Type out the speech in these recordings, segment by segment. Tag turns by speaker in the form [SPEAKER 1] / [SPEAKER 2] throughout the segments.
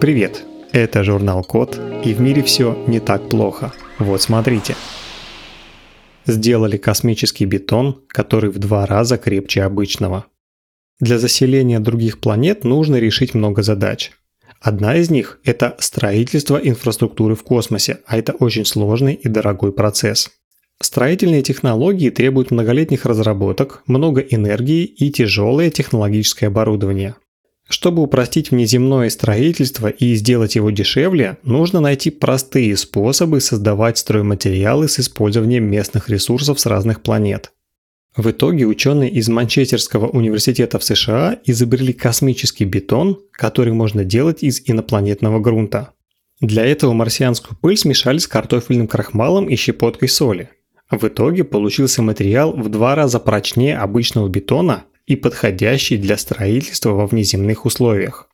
[SPEAKER 1] Привет, это журнал Код, и в мире все не так плохо. Вот смотрите. Сделали космический бетон, который в два раза крепче обычного. Для заселения других планет нужно решить много задач. Одна из них – это строительство инфраструктуры в космосе, а это очень сложный и дорогой процесс. Строительные технологии требуют многолетних разработок, много энергии и тяжелое технологическое оборудование. Чтобы упростить внеземное строительство и сделать его дешевле, нужно найти простые способы создавать стройматериалы с использованием местных ресурсов с разных планет. В итоге ученые из Манчестерского университета в США изобрели космический бетон, который можно делать из инопланетного грунта. Для этого марсианскую пыль смешали с картофельным крахмалом и щепоткой соли. В итоге получился материал в два раза прочнее обычного бетона и подходящий для строительства во внеземных условиях.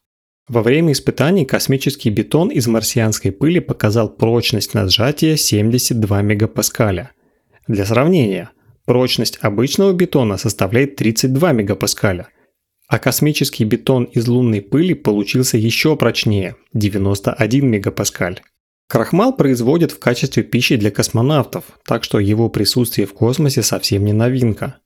[SPEAKER 1] Во время испытаний космический бетон из марсианской пыли показал прочность на сжатие 72 мегапаскаля. Для сравнения, прочность обычного бетона составляет 32 мегапаскаля, а космический бетон из лунной пыли получился еще прочнее – 91 мегапаскаль. Крахмал производят в качестве пищи для космонавтов, так что его присутствие в космосе совсем не новинка.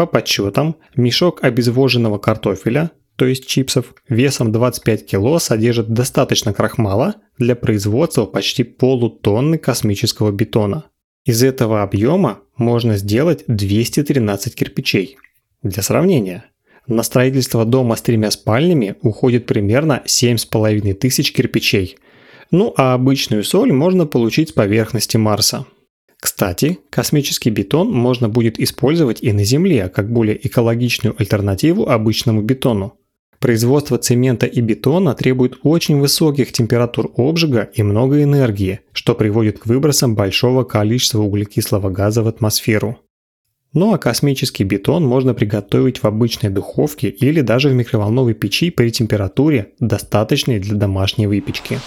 [SPEAKER 1] По подсчетам, мешок обезвоженного картофеля, то есть чипсов, весом 25 кг содержит достаточно крахмала для производства почти полутонны космического бетона. Из этого объема можно сделать 213 кирпичей. Для сравнения, на строительство дома с тремя спальнями уходит примерно 7,5 тысяч кирпичей. Ну а обычную соль можно получить с поверхности Марса. Кстати, космический бетон можно будет использовать и на Земле, как более экологичную альтернативу обычному бетону. Производство цемента и бетона требует очень высоких температур обжига и много энергии, что приводит к выбросам большого количества углекислого газа в атмосферу. Ну а космический бетон можно приготовить в обычной духовке или даже в микроволновой печи при температуре, достаточной для домашней выпечки.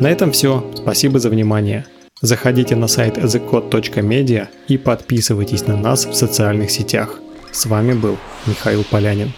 [SPEAKER 1] На этом все. Спасибо за внимание. Заходите на сайт thecode.media и подписывайтесь на нас в социальных сетях. С вами был Михаил Полянин.